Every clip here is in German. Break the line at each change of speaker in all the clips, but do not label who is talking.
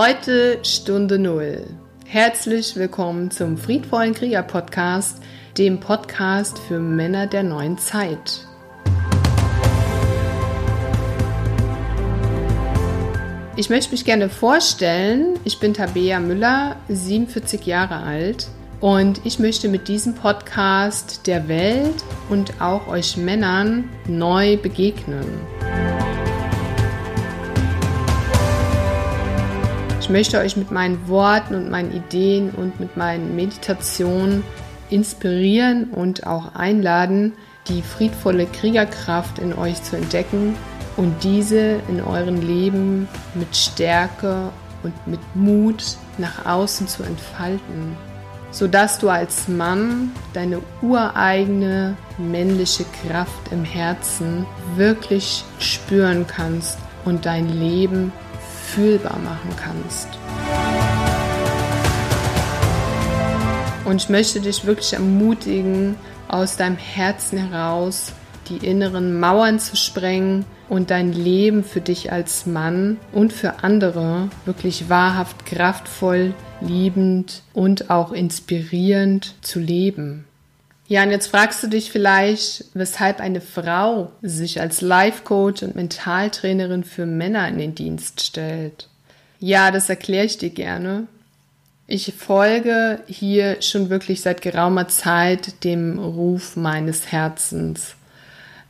Heute Stunde Null. Herzlich willkommen zum Friedvollen Krieger Podcast, dem Podcast für Männer der neuen Zeit. Ich möchte mich gerne vorstellen. Ich bin Tabea Müller, 47 Jahre alt und ich möchte mit diesem Podcast der Welt und auch euch Männern neu begegnen. Ich möchte euch mit meinen Worten und meinen Ideen und mit meinen Meditationen inspirieren und auch einladen, die friedvolle Kriegerkraft in euch zu entdecken und diese in eurem Leben mit Stärke und mit Mut nach außen zu entfalten, sodass du als Mann deine ureigene männliche Kraft im Herzen wirklich spüren kannst und dein Leben fühlbar machen kannst. Und ich möchte dich wirklich ermutigen, aus deinem Herzen heraus die inneren Mauern zu sprengen und dein Leben für dich als Mann und für andere wirklich wahrhaft kraftvoll, liebend und auch inspirierend zu leben. Ja, und jetzt fragst du dich vielleicht, weshalb eine Frau sich als Life Coach und Mentaltrainerin für Männer in den Dienst stellt. Ja, das erkläre ich dir gerne. Ich folge hier schon wirklich seit geraumer Zeit dem Ruf meines Herzens.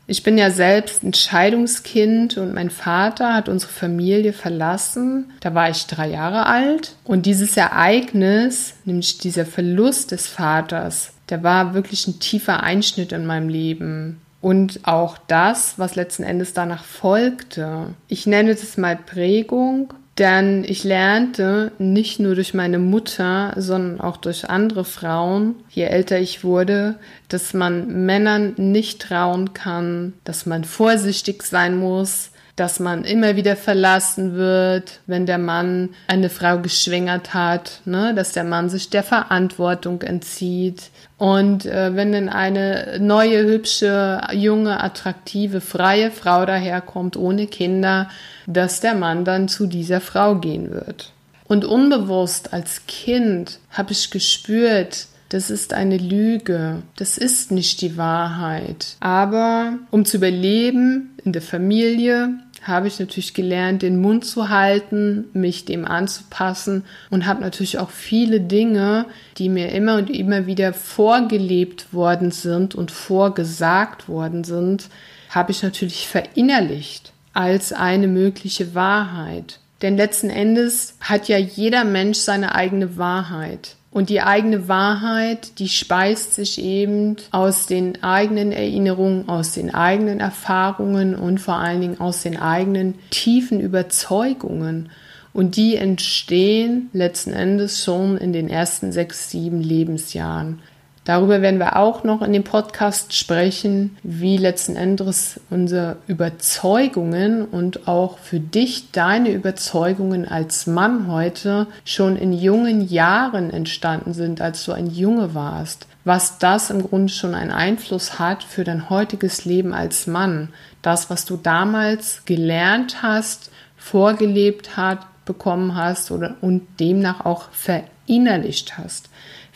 Ich bin ja selbst ein Scheidungskind und mein Vater hat unsere Familie verlassen. Da war ich drei Jahre alt. Und dieses Ereignis, nämlich dieser Verlust des Vaters, der war wirklich ein tiefer Einschnitt in meinem Leben. Und auch das, was letzten Endes danach folgte. Ich nenne das mal Prägung, denn ich lernte nicht nur durch meine Mutter, sondern auch durch andere Frauen, je älter ich wurde, dass man Männern nicht trauen kann, dass man vorsichtig sein muss, dass man immer wieder verlassen wird, wenn der Mann eine Frau geschwängert hat, ne? dass der Mann sich der Verantwortung entzieht. Und äh, wenn dann eine neue, hübsche, junge, attraktive, freie Frau daherkommt ohne Kinder, dass der Mann dann zu dieser Frau gehen wird. Und unbewusst als Kind habe ich gespürt, das ist eine Lüge, das ist nicht die Wahrheit. Aber um zu überleben in der Familie, habe ich natürlich gelernt, den Mund zu halten, mich dem anzupassen und habe natürlich auch viele Dinge, die mir immer und immer wieder vorgelebt worden sind und vorgesagt worden sind, habe ich natürlich verinnerlicht als eine mögliche Wahrheit. Denn letzten Endes hat ja jeder Mensch seine eigene Wahrheit. Und die eigene Wahrheit, die speist sich eben aus den eigenen Erinnerungen, aus den eigenen Erfahrungen und vor allen Dingen aus den eigenen tiefen Überzeugungen. Und die entstehen letzten Endes schon in den ersten sechs, sieben Lebensjahren. Darüber werden wir auch noch in dem Podcast sprechen, wie letzten Endes unsere Überzeugungen und auch für dich deine Überzeugungen als Mann heute schon in jungen Jahren entstanden sind, als du ein Junge warst. Was das im Grunde schon einen Einfluss hat für dein heutiges Leben als Mann. Das, was du damals gelernt hast, vorgelebt hat, bekommen hast oder und demnach auch verinnerlicht hast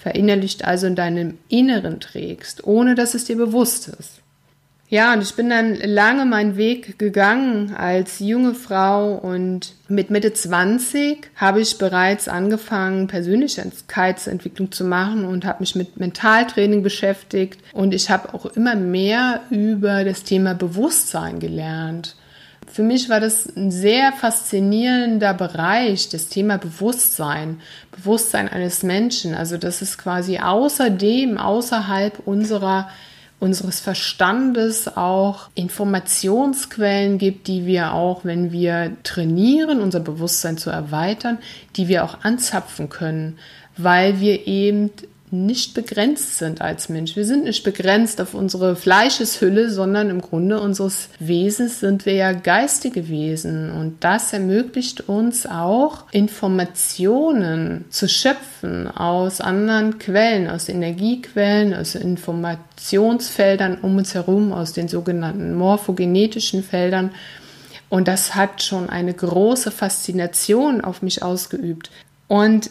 verinnerlicht also in deinem Inneren trägst, ohne dass es dir bewusst ist. Ja, und ich bin dann lange meinen Weg gegangen als junge Frau und mit Mitte 20 habe ich bereits angefangen, Persönlichkeitsentwicklung zu machen und habe mich mit Mentaltraining beschäftigt und ich habe auch immer mehr über das Thema Bewusstsein gelernt. Für mich war das ein sehr faszinierender Bereich, das Thema Bewusstsein, Bewusstsein eines Menschen. Also, dass es quasi außerdem, außerhalb unserer unseres Verstandes auch Informationsquellen gibt, die wir auch, wenn wir trainieren, unser Bewusstsein zu erweitern, die wir auch anzapfen können, weil wir eben nicht begrenzt sind als Mensch. Wir sind nicht begrenzt auf unsere Fleischeshülle, sondern im Grunde unseres Wesens sind wir ja geistige Wesen. Und das ermöglicht uns auch Informationen zu schöpfen aus anderen Quellen, aus Energiequellen, aus Informationsfeldern um uns herum, aus den sogenannten morphogenetischen Feldern Und das hat schon eine große Faszination auf mich ausgeübt. Und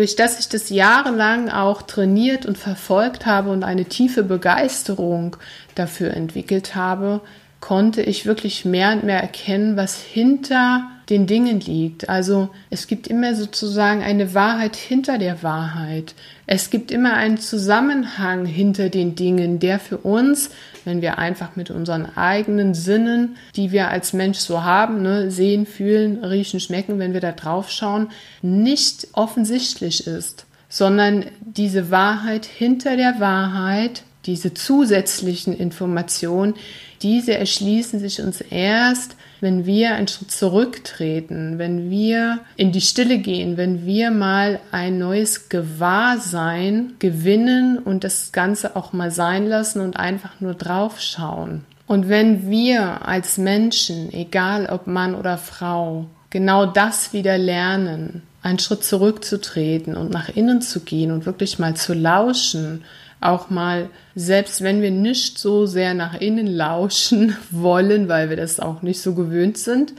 durch das ich das jahrelang auch trainiert und verfolgt habe und eine tiefe Begeisterung dafür entwickelt habe, konnte ich wirklich mehr und mehr erkennen, was hinter den Dingen liegt. Also es gibt immer sozusagen eine Wahrheit hinter der Wahrheit. Es gibt immer einen Zusammenhang hinter den Dingen, der für uns, wenn wir einfach mit unseren eigenen Sinnen, die wir als Mensch so haben, ne, sehen, fühlen, riechen, schmecken, wenn wir da drauf schauen, nicht offensichtlich ist, sondern diese Wahrheit hinter der Wahrheit, diese zusätzlichen Informationen, diese erschließen sich uns erst, wenn wir einen Schritt zurücktreten, wenn wir in die Stille gehen, wenn wir mal ein neues Gewahrsein gewinnen und das Ganze auch mal sein lassen und einfach nur draufschauen. Und wenn wir als Menschen, egal ob Mann oder Frau, genau das wieder lernen, einen Schritt zurückzutreten und nach innen zu gehen und wirklich mal zu lauschen, auch mal, selbst wenn wir nicht so sehr nach innen lauschen wollen, weil wir das auch nicht so gewöhnt sind,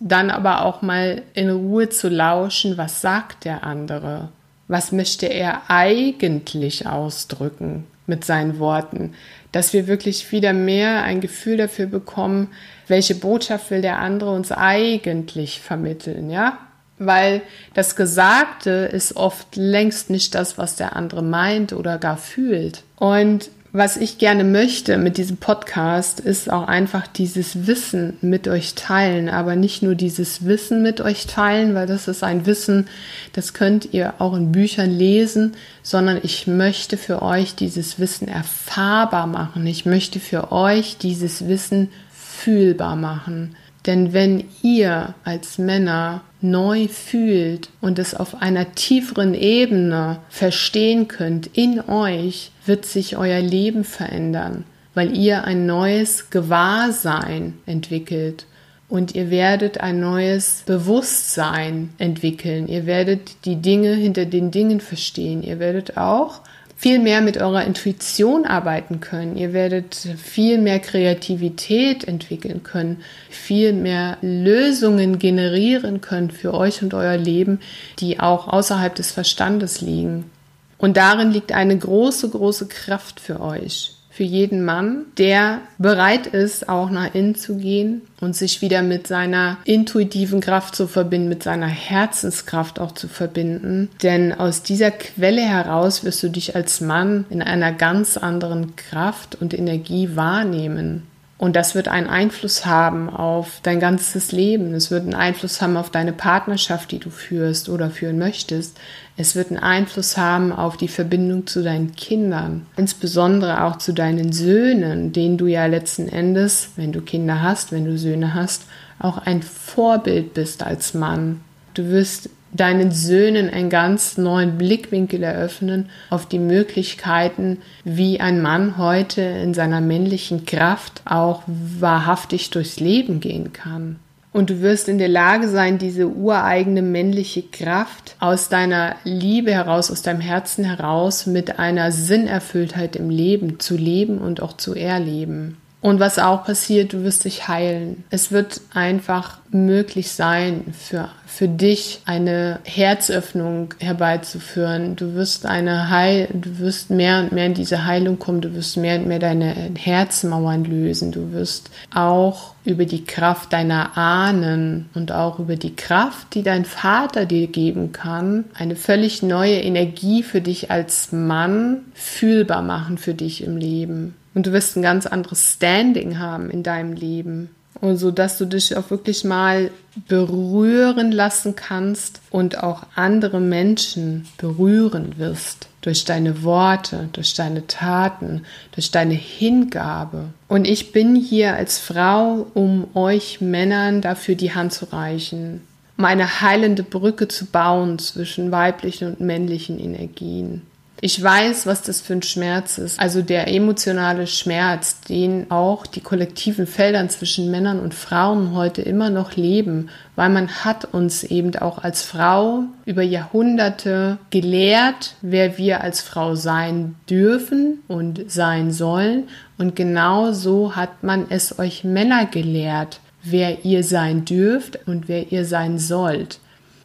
dann aber auch mal in Ruhe zu lauschen, was sagt der andere? Was möchte er eigentlich ausdrücken mit seinen Worten? Dass wir wirklich wieder mehr ein Gefühl dafür bekommen, welche Botschaft will der andere uns eigentlich vermitteln, ja? Weil das Gesagte ist oft längst nicht das, was der andere meint oder gar fühlt. Und was ich gerne möchte mit diesem Podcast ist auch einfach dieses Wissen mit euch teilen, aber nicht nur dieses Wissen mit euch teilen, weil das ist ein Wissen, das könnt ihr auch in Büchern lesen, sondern ich möchte für euch dieses Wissen erfahrbar machen. Ich möchte für euch dieses Wissen fühlbar machen. Denn wenn ihr als Männer neu fühlt und es auf einer tieferen Ebene verstehen könnt in euch, wird sich euer Leben verändern, weil ihr ein neues Gewahrsein entwickelt und ihr werdet ein neues Bewusstsein entwickeln. Ihr werdet die Dinge hinter den Dingen verstehen. Ihr werdet auch viel mehr mit eurer Intuition arbeiten können. Ihr werdet viel mehr Kreativität entwickeln können, viel mehr Lösungen generieren können für euch und euer Leben, die auch außerhalb des Verstandes liegen. Und darin liegt eine große, große Kraft für euch für jeden Mann, der bereit ist, auch nach innen zu gehen und sich wieder mit seiner intuitiven Kraft zu verbinden, mit seiner Herzenskraft auch zu verbinden. Denn aus dieser Quelle heraus wirst du dich als Mann in einer ganz anderen Kraft und Energie wahrnehmen. Und das wird einen Einfluss haben auf dein ganzes Leben. Es wird einen Einfluss haben auf deine Partnerschaft, die du führst oder führen möchtest. Es wird einen Einfluss haben auf die Verbindung zu deinen Kindern, insbesondere auch zu deinen Söhnen, denen du ja letzten Endes, wenn du Kinder hast, wenn du Söhne hast, auch ein Vorbild bist als Mann. Du wirst deinen Söhnen einen ganz neuen Blickwinkel eröffnen auf die Möglichkeiten, wie ein Mann heute in seiner männlichen Kraft auch wahrhaftig durchs Leben gehen kann. Und du wirst in der Lage sein, diese ureigene männliche Kraft aus deiner Liebe heraus, aus deinem Herzen heraus mit einer Sinnerfülltheit im Leben zu leben und auch zu erleben. Und was auch passiert, du wirst dich heilen. Es wird einfach möglich sein, für, für dich eine Herzöffnung herbeizuführen. Du wirst eine Heil, du wirst mehr und mehr in diese Heilung kommen. Du wirst mehr und mehr deine Herzmauern lösen. Du wirst auch über die Kraft deiner Ahnen und auch über die Kraft, die dein Vater dir geben kann, eine völlig neue Energie für dich als Mann fühlbar machen für dich im Leben. Und du wirst ein ganz anderes Standing haben in deinem Leben. Und so dass du dich auch wirklich mal berühren lassen kannst und auch andere Menschen berühren wirst. Durch deine Worte, durch deine Taten, durch deine Hingabe. Und ich bin hier als Frau, um euch Männern dafür die Hand zu reichen, um eine heilende Brücke zu bauen zwischen weiblichen und männlichen Energien. Ich weiß, was das für ein Schmerz ist. Also der emotionale Schmerz, den auch die kollektiven Feldern zwischen Männern und Frauen heute immer noch leben, weil man hat uns eben auch als Frau über Jahrhunderte gelehrt, wer wir als Frau sein dürfen und sein sollen. Und genau so hat man es euch Männer gelehrt wer ihr sein dürft und wer ihr sein sollt.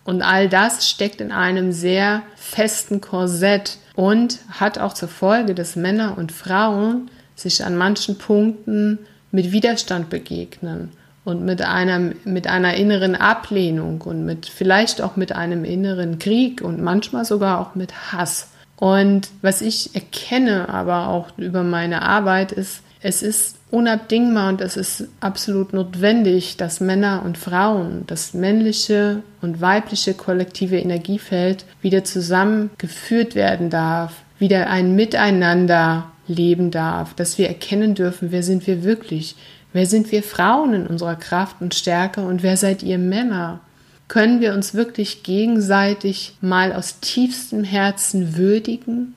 Und all das steckt in einem sehr festen Korsett und hat auch zur Folge, dass Männer und Frauen sich an manchen Punkten mit Widerstand begegnen und mit einer, mit einer inneren Ablehnung und mit vielleicht auch mit einem inneren Krieg und manchmal sogar auch mit Hass. Und was ich erkenne aber auch über meine Arbeit ist, es ist unabdingbar und es ist absolut notwendig, dass Männer und Frauen, das männliche und weibliche kollektive Energiefeld wieder zusammengeführt werden darf, wieder ein Miteinander leben darf, dass wir erkennen dürfen, wer sind wir wirklich, wer sind wir Frauen in unserer Kraft und Stärke und wer seid ihr Männer. Können wir uns wirklich gegenseitig mal aus tiefstem Herzen würdigen,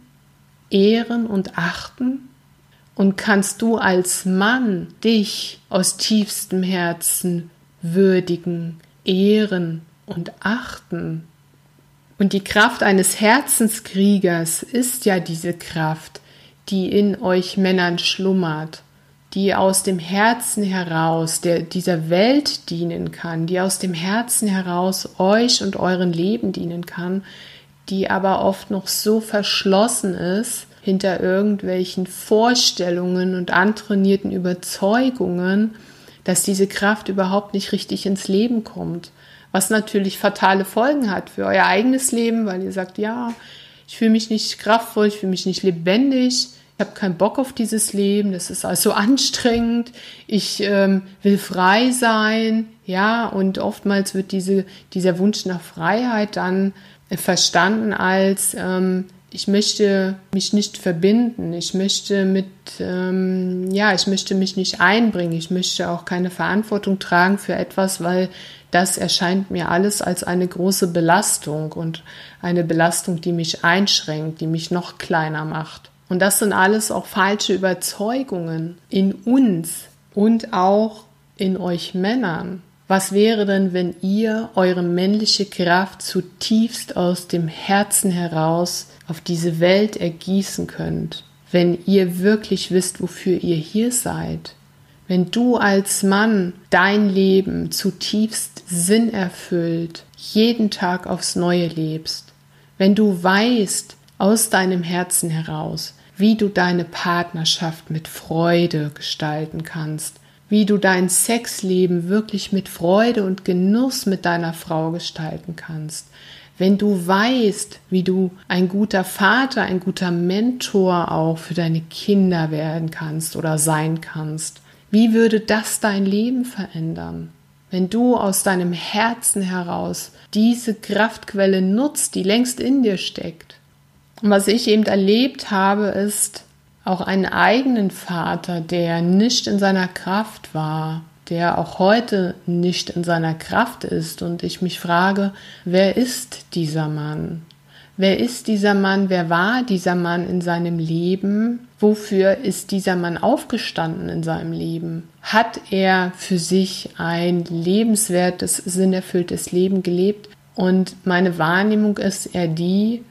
ehren und achten? Und kannst du als Mann dich aus tiefstem Herzen würdigen, ehren und achten? Und die Kraft eines Herzenskriegers ist ja diese Kraft, die in euch Männern schlummert, die aus dem Herzen heraus der, dieser Welt dienen kann, die aus dem Herzen heraus euch und euren Leben dienen kann, die aber oft noch so verschlossen ist hinter irgendwelchen Vorstellungen und antrainierten Überzeugungen, dass diese Kraft überhaupt nicht richtig ins Leben kommt. Was natürlich fatale Folgen hat für euer eigenes Leben, weil ihr sagt, ja, ich fühle mich nicht kraftvoll, ich fühle mich nicht lebendig, ich habe keinen Bock auf dieses Leben, das ist also anstrengend, ich ähm, will frei sein, ja, und oftmals wird diese, dieser Wunsch nach Freiheit dann verstanden als, ähm, ich möchte mich nicht verbinden, ich möchte mit, ähm, ja, ich möchte mich nicht einbringen, ich möchte auch keine Verantwortung tragen für etwas, weil das erscheint mir alles als eine große Belastung und eine Belastung, die mich einschränkt, die mich noch kleiner macht. Und das sind alles auch falsche Überzeugungen in uns und auch in euch Männern. Was wäre denn, wenn ihr eure männliche Kraft zutiefst aus dem Herzen heraus auf diese Welt ergießen könnt, wenn ihr wirklich wisst, wofür ihr hier seid, wenn du als Mann dein Leben zutiefst sinnerfüllt jeden Tag aufs Neue lebst, wenn du weißt aus deinem Herzen heraus, wie du deine Partnerschaft mit Freude gestalten kannst, wie du dein Sexleben wirklich mit Freude und Genuss mit deiner Frau gestalten kannst, wenn du weißt, wie du ein guter Vater, ein guter Mentor auch für deine Kinder werden kannst oder sein kannst, wie würde das dein Leben verändern? Wenn du aus deinem Herzen heraus diese Kraftquelle nutzt, die längst in dir steckt. Und was ich eben erlebt habe, ist auch einen eigenen Vater, der nicht in seiner Kraft war, der auch heute nicht in seiner Kraft ist. Und ich mich frage, wer ist dieser Mann? Wer ist dieser Mann? Wer war dieser Mann in seinem Leben? Wofür ist dieser Mann aufgestanden in seinem Leben? Hat er für sich ein lebenswertes, sinnerfülltes Leben gelebt? Und meine Wahrnehmung ist eher die,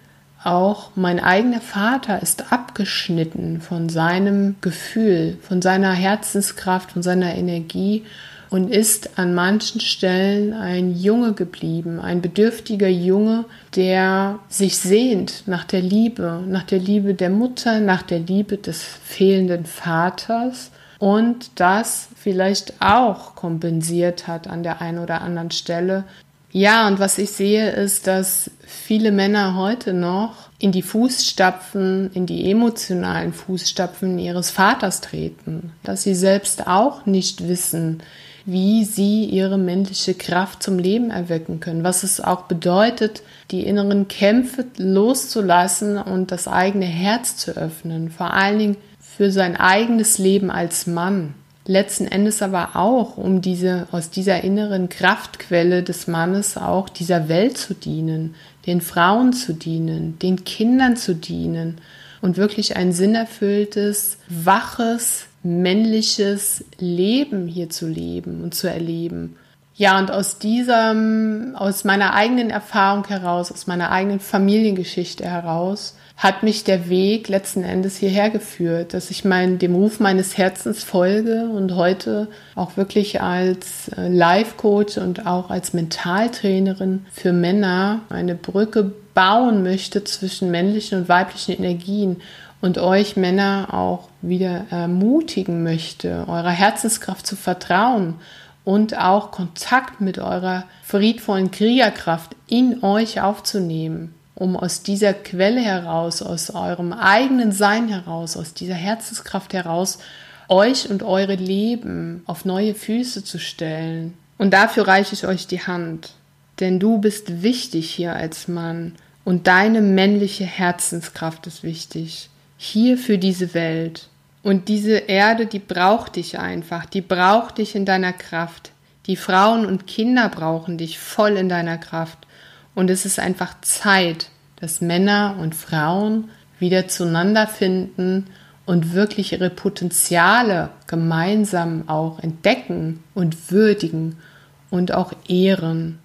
auch mein eigener Vater ist abgeschnitten von seinem Gefühl, von seiner Herzenskraft, von seiner Energie und ist an manchen Stellen ein Junge geblieben, ein bedürftiger Junge, der sich sehnt nach der Liebe, nach der Liebe der Mutter, nach der Liebe des fehlenden Vaters und das vielleicht auch kompensiert hat an der einen oder anderen Stelle ja, und was ich sehe, ist, dass viele Männer heute noch in die Fußstapfen, in die emotionalen Fußstapfen ihres Vaters treten, dass sie selbst auch nicht wissen, wie sie ihre männliche Kraft zum Leben erwecken können, was es auch bedeutet, die inneren Kämpfe loszulassen und das eigene Herz zu öffnen, vor allen Dingen für sein eigenes Leben als Mann letzten Endes aber auch, um diese, aus dieser inneren Kraftquelle des Mannes auch dieser Welt zu dienen, den Frauen zu dienen, den Kindern zu dienen und wirklich ein sinnerfülltes, waches, männliches Leben hier zu leben und zu erleben. Ja, und aus diesem, aus meiner eigenen Erfahrung heraus, aus meiner eigenen Familiengeschichte heraus, hat mich der Weg letzten Endes hierher geführt, dass ich mein, dem Ruf meines Herzens folge und heute auch wirklich als äh, Life-Coach und auch als Mentaltrainerin für Männer eine Brücke bauen möchte zwischen männlichen und weiblichen Energien und euch Männer auch wieder ermutigen möchte, eurer Herzenskraft zu vertrauen und auch Kontakt mit eurer friedvollen Kriegerkraft in euch aufzunehmen, um aus dieser Quelle heraus, aus eurem eigenen Sein heraus, aus dieser Herzenskraft heraus, euch und eure Leben auf neue Füße zu stellen. Und dafür reiche ich euch die Hand. Denn du bist wichtig hier als Mann und deine männliche Herzenskraft ist wichtig. Hier für diese Welt. Und diese Erde, die braucht dich einfach, die braucht dich in deiner Kraft. Die Frauen und Kinder brauchen dich voll in deiner Kraft. Und es ist einfach Zeit, dass Männer und Frauen wieder zueinander finden und wirklich ihre Potenziale gemeinsam auch entdecken und würdigen und auch ehren.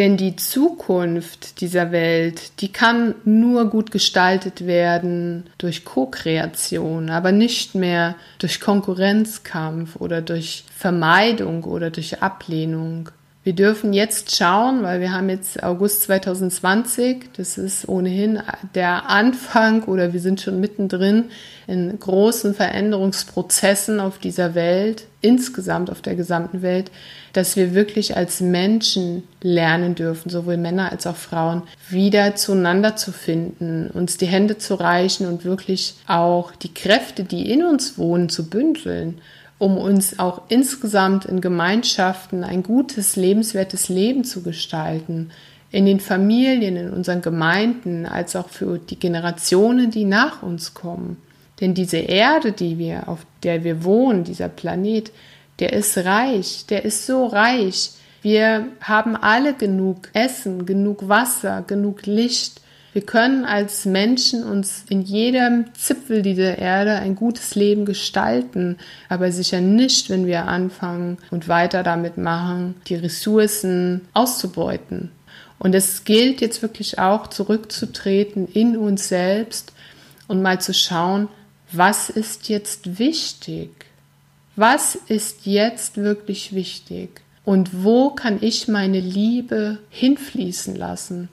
Denn die Zukunft dieser Welt, die kann nur gut gestaltet werden durch Co-Kreation, aber nicht mehr durch Konkurrenzkampf oder durch Vermeidung oder durch Ablehnung. Wir dürfen jetzt schauen, weil wir haben jetzt August 2020, das ist ohnehin der Anfang oder wir sind schon mittendrin in großen Veränderungsprozessen auf dieser Welt, insgesamt auf der gesamten Welt, dass wir wirklich als Menschen lernen dürfen, sowohl Männer als auch Frauen, wieder zueinander zu finden, uns die Hände zu reichen und wirklich auch die Kräfte, die in uns wohnen, zu bündeln um uns auch insgesamt in Gemeinschaften ein gutes, lebenswertes Leben zu gestalten, in den Familien, in unseren Gemeinden, als auch für die Generationen, die nach uns kommen. Denn diese Erde, die wir, auf der wir wohnen, dieser Planet, der ist reich, der ist so reich. Wir haben alle genug Essen, genug Wasser, genug Licht, wir können als Menschen uns in jedem Zipfel dieser Erde ein gutes Leben gestalten, aber sicher nicht, wenn wir anfangen und weiter damit machen, die Ressourcen auszubeuten. Und es gilt jetzt wirklich auch zurückzutreten in uns selbst und mal zu schauen, was ist jetzt wichtig? Was ist jetzt wirklich wichtig? Und wo kann ich meine Liebe hinfließen lassen?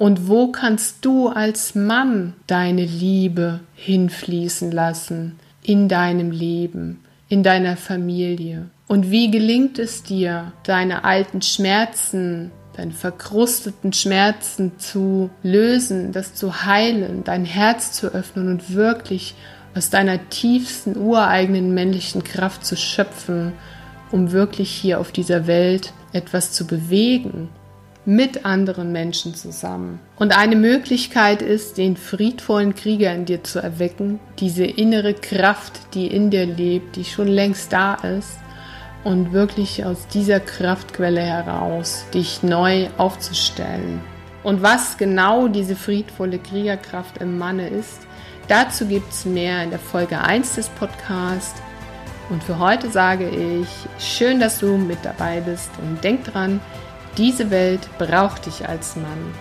Und wo kannst du als Mann deine Liebe hinfließen lassen in deinem Leben, in deiner Familie? Und wie gelingt es dir, deine alten Schmerzen, deine verkrusteten Schmerzen zu lösen, das zu heilen, dein Herz zu öffnen und wirklich aus deiner tiefsten ureigenen männlichen Kraft zu schöpfen, um wirklich hier auf dieser Welt etwas zu bewegen mit anderen Menschen zusammen. Und eine Möglichkeit ist, den friedvollen Krieger in dir zu erwecken, diese innere Kraft, die in dir lebt, die schon längst da ist, und wirklich aus dieser Kraftquelle heraus dich neu aufzustellen. Und was genau diese friedvolle Kriegerkraft im Manne ist, dazu gibt es mehr in der Folge 1 des Podcasts. Und für heute sage ich, schön, dass du mit dabei bist und denk dran, diese Welt braucht dich als Mann.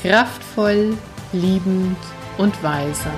Kraftvoll, liebend und weise.